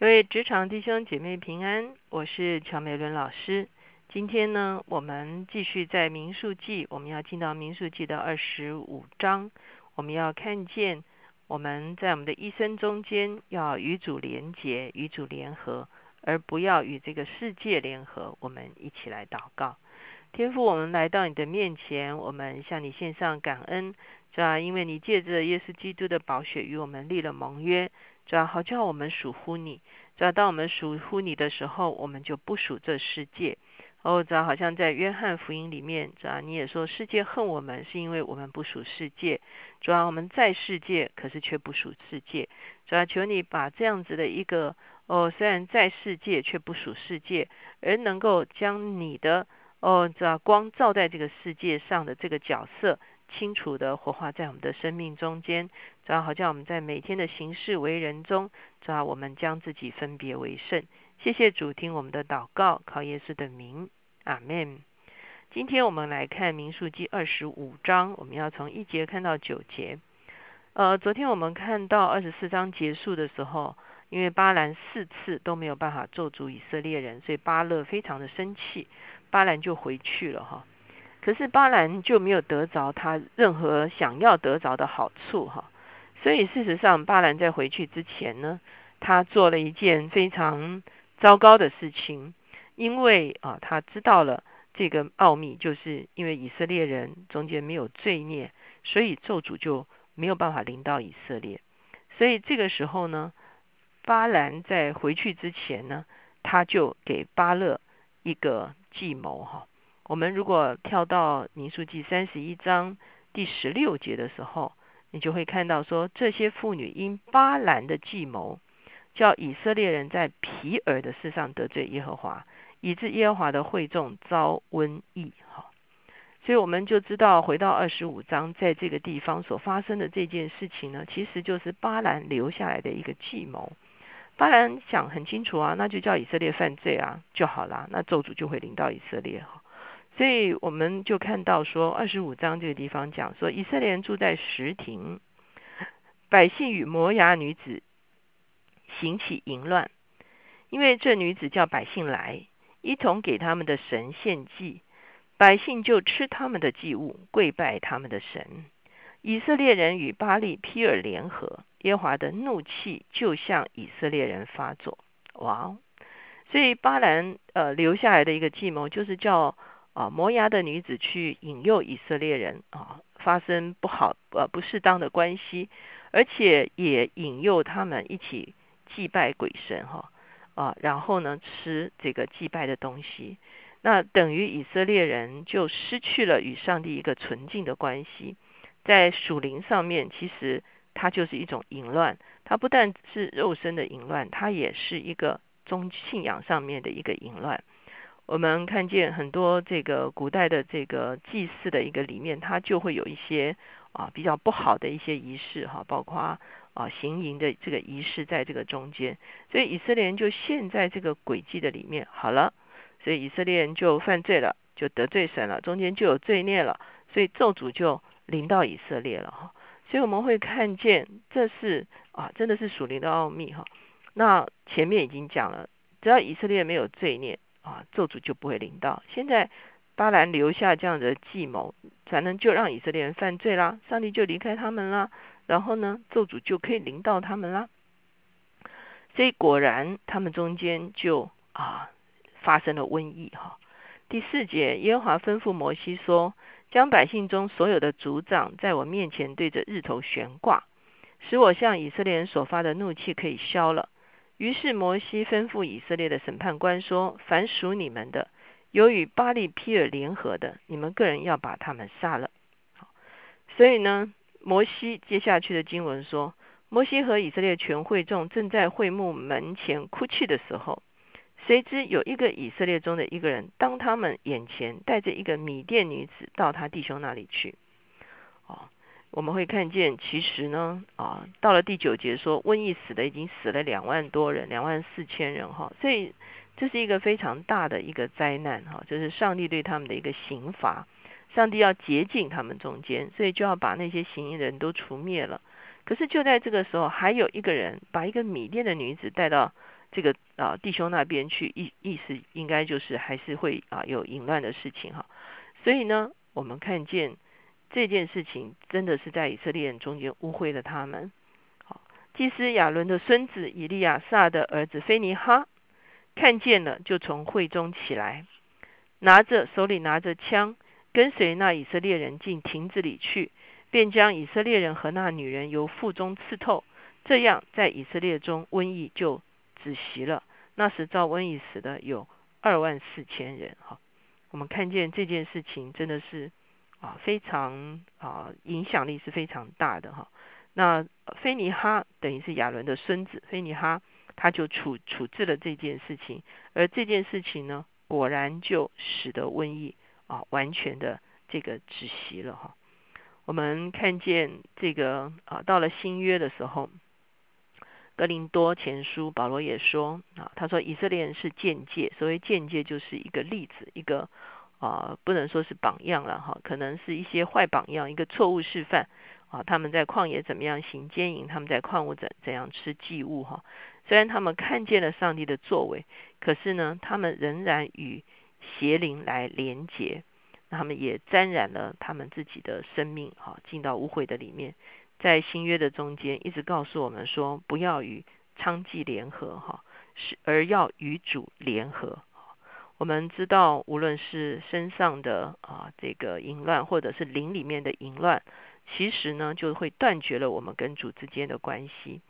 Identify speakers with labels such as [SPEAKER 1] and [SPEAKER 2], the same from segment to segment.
[SPEAKER 1] 各位职场弟兄姐妹平安，我是乔美伦老师。今天呢，我们继续在民数记，我们要进到民数记的二十五章。我们要看见我们在我们的一生中间，要与主连结，与主联合，而不要与这个世界联合。我们一起来祷告，天父，我们来到你的面前，我们向你献上感恩，是吧？因为你借着耶稣基督的宝血与我们立了盟约。主要好叫我们属乎你，主要当我们属乎你的时候，我们就不属这世界。哦，主要好像在约翰福音里面，主要你也说世界恨我们，是因为我们不属世界。主要我们在世界，可是却不属世界。主要求你把这样子的一个哦，虽然在世界却不属世界，而能够将你的哦，主要光照在这个世界上的这个角色。清楚的活化在我们的生命中间，主要好像我们在每天的行事为人中，主要我们将自己分别为圣。谢谢主听我们的祷告，靠耶稣的名，阿门。今天我们来看民数记二十五章，我们要从一节看到九节。呃，昨天我们看到二十四章结束的时候，因为巴兰四次都没有办法咒诅以色列人，所以巴勒非常的生气，巴兰就回去了哈。可是巴兰就没有得着他任何想要得着的好处哈，所以事实上巴兰在回去之前呢，他做了一件非常糟糕的事情，因为啊他知道了这个奥秘，就是因为以色列人中间没有罪孽，所以咒诅就没有办法临到以色列，所以这个时候呢，巴兰在回去之前呢，他就给巴勒一个计谋哈。我们如果跳到民数记三十一章第十六节的时候，你就会看到说，这些妇女因巴兰的计谋，叫以色列人在皮尔的事上得罪耶和华，以致耶和华的会众遭瘟疫。哈，所以我们就知道，回到二十五章，在这个地方所发生的这件事情呢，其实就是巴兰留下来的一个计谋。巴兰想很清楚啊，那就叫以色列犯罪啊就好了，那咒诅就会临到以色列哈。所以我们就看到说，二十五章这个地方讲说，以色列人住在石亭，百姓与摩崖女子行起淫乱，因为这女子叫百姓来，一同给他们的神献祭，百姓就吃他们的祭物，跪拜他们的神。以色列人与巴利皮尔联合，耶华的怒气就向以色列人发作。哇哦！所以巴兰呃留下来的一个计谋，就是叫。啊，摩崖的女子去引诱以色列人啊，发生不好呃不适当的关系，而且也引诱他们一起祭拜鬼神哈啊，然后呢吃这个祭拜的东西，那等于以色列人就失去了与上帝一个纯净的关系，在属灵上面其实它就是一种淫乱，它不但是肉身的淫乱，它也是一个宗信仰上面的一个淫乱。我们看见很多这个古代的这个祭祀的一个里面，它就会有一些啊比较不好的一些仪式哈，包括啊行淫的这个仪式在这个中间，所以以色列人就陷在这个诡计的里面。好了，所以以色列人就犯罪了，就得罪神了，中间就有罪孽了，所以咒诅就临到以色列了哈。所以我们会看见这是啊真的是属灵的奥秘哈。那前面已经讲了，只要以色列没有罪孽。啊，咒诅就不会临到。现在巴兰留下这样的计谋，才能就让以色列人犯罪啦，上帝就离开他们啦，然后呢，咒诅就可以临到他们啦。所以果然，他们中间就啊发生了瘟疫哈。第四节，耶和华吩咐摩西说：“将百姓中所有的族长在我面前对着日头悬挂，使我向以色列人所发的怒气可以消了。”于是摩西吩咐以色列的审判官说：“凡属你们的，有与巴利皮尔联合的，你们个人要把他们杀了。”所以呢，摩西接下去的经文说：“摩西和以色列全会众正在会幕门前哭泣的时候，谁知有一个以色列中的一个人，当他们眼前带着一个米甸女子到他弟兄那里去。”哦。我们会看见，其实呢，啊，到了第九节说，瘟疫死的已经死了两万多人，两万四千人哈，所以这是一个非常大的一个灾难哈，就是上帝对他们的一个刑罚，上帝要洁净他们中间，所以就要把那些行淫人都除灭了。可是就在这个时候，还有一个人把一个米甸的女子带到这个啊弟兄那边去，意意思应该就是还是会啊有淫乱的事情哈。所以呢，我们看见这件事情真的是在以色列人中间污秽了他们。好，祭司亚伦的孙子以利亚撒的儿子菲尼哈看见了，就从会中起来，拿着手里拿着枪，跟随那以色列人进亭子里去，便将以色列人和那女人由腹中刺透。这样，在以色列中瘟疫就止息了。那时遭瘟疫死的有二万四千人。哈，我们看见这件事情真的是啊，非常啊，影响力是非常大的哈。那菲尼哈等于是亚伦的孙子，菲尼哈他就处处置了这件事情，而这件事情呢，果然就使得瘟疫啊完全的这个止息了哈。我们看见这个啊，到了新约的时候。格林多前书，保罗也说啊，他说以色列人是间接，所谓间接就是一个例子，一个啊不能说是榜样了哈，可能是一些坏榜样，一个错误示范啊。他们在旷野怎么样行奸淫，他们在矿物怎怎样吃祭物哈。虽然他们看见了上帝的作为，可是呢，他们仍然与邪灵来连结，他们也沾染了他们自己的生命哈，进到污秽的里面。在新约的中间，一直告诉我们说，不要与娼妓联合，哈，是而要与主联合。我们知道，无论是身上的啊这个淫乱，或者是灵里面的淫乱，其实呢，就会断绝了我们跟主之间的关系。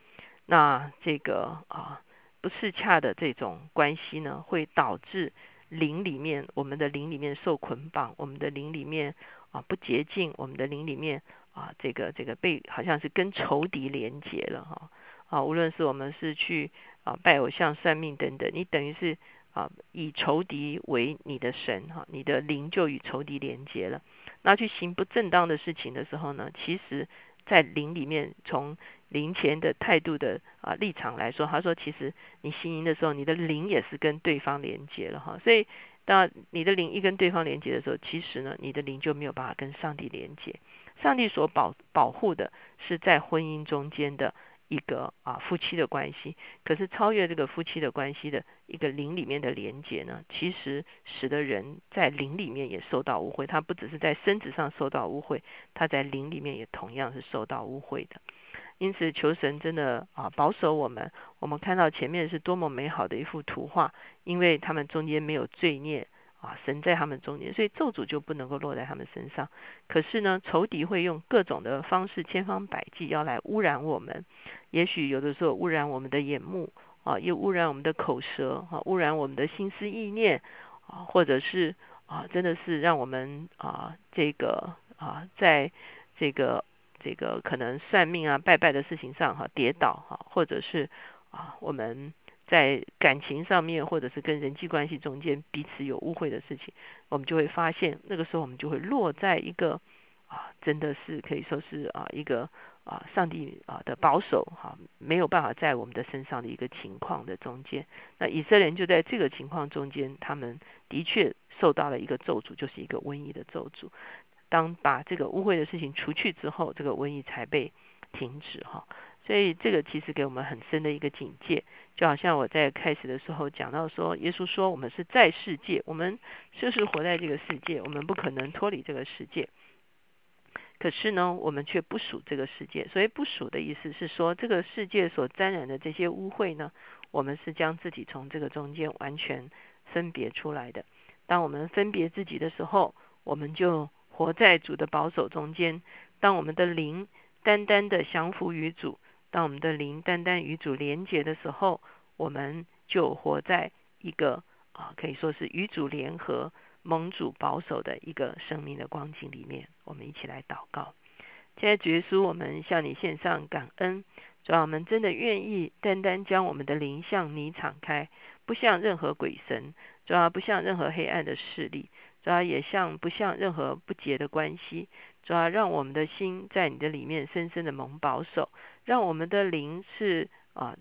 [SPEAKER 1] 那这个啊不适恰的这种关系呢，会导致灵里面我们的灵里面受捆绑，我们的灵里面啊不洁净，我们的灵里面。啊，这个这个被好像是跟仇敌连结了哈啊，无论是我们是去啊拜偶像、算命等等，你等于是啊以仇敌为你的神哈，你的灵就与仇敌连结了。那去行不正当的事情的时候呢，其实在灵里面，从灵前的态度的啊立场来说，他说其实你行淫的时候，你的灵也是跟对方连结了哈。所以当你的灵一跟对方连接的时候，其实呢，你的灵就没有办法跟上帝连接。上帝所保保护的是在婚姻中间的一个啊夫妻的关系，可是超越这个夫妻的关系的一个灵里面的连接呢，其实使得人在灵里面也受到污秽。他不只是在身子上受到污秽，他在灵里面也同样是受到污秽的。因此，求神真的啊保守我们。我们看到前面是多么美好的一幅图画，因为他们中间没有罪孽。啊，神在他们中间，所以咒诅就不能够落在他们身上。可是呢，仇敌会用各种的方式，千方百计要来污染我们。也许有的时候污染我们的眼目啊，又污染我们的口舌啊，污染我们的心思意念啊，或者是啊，真的是让我们啊，这个啊，在这个这个可能算命啊、拜拜的事情上哈跌倒哈，或者是啊，我们。在感情上面，或者是跟人际关系中间彼此有误会的事情，我们就会发现，那个时候我们就会落在一个啊，真的是可以说是啊一个啊上帝啊的保守哈，没有办法在我们的身上的一个情况的中间。那以色列人就在这个情况中间，他们的确受到了一个咒诅，就是一个瘟疫的咒诅。当把这个污秽的事情除去之后，这个瘟疫才被停止哈。所以这个其实给我们很深的一个警戒，就好像我在开始的时候讲到说，耶稣说我们是在世界，我们就是活在这个世界，我们不可能脱离这个世界。可是呢，我们却不属这个世界。所以不属的意思是说，这个世界所沾染的这些污秽呢，我们是将自己从这个中间完全分别出来的。当我们分别自己的时候，我们就活在主的保守中间。当我们的灵单单的降服于主。当我们的灵单单与主连结的时候，我们就活在一个啊，可以说是与主联合、蒙主保守的一个生命的光景里面。我们一起来祷告。现在主耶稣，我们向你献上感恩，主要我们真的愿意单单将我们的灵向你敞开，不像任何鬼神，主要不像任何黑暗的势力，主要也像不像任何不洁的关系。主要让我们的心在你的里面深深的蒙保守，让我们的灵是啊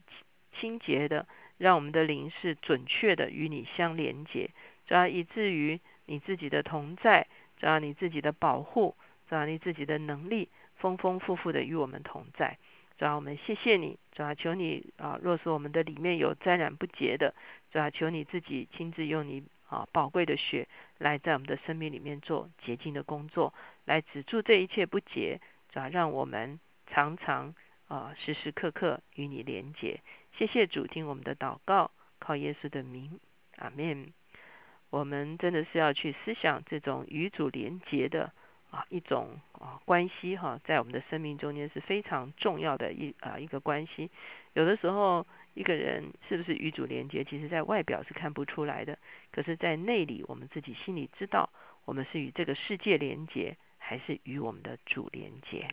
[SPEAKER 1] 清洁的，让我们的灵是准确的与你相连接，主要以至于你自己的同在，主要你自己的保护，主要你自己的能力丰丰富富的与我们同在，主要，我们谢谢你，主要，求你啊，若是我们的里面有沾染不洁的，主要，求你自己亲自用你啊宝贵的血来在我们的生命里面做洁净的工作，来止住这一切不洁，主要，让我们常常啊时时刻刻与你连结。谢谢主，听我们的祷告，靠耶稣的名，阿门。我们真的是要去思想这种与主连结的啊一种啊关系哈，在我们的生命中间是非常重要的一啊一个关系。有的时候一个人是不是与主连结，其实在外表是看不出来的，可是，在内里我们自己心里知道，我们是与这个世界连结，还是与我们的主连结。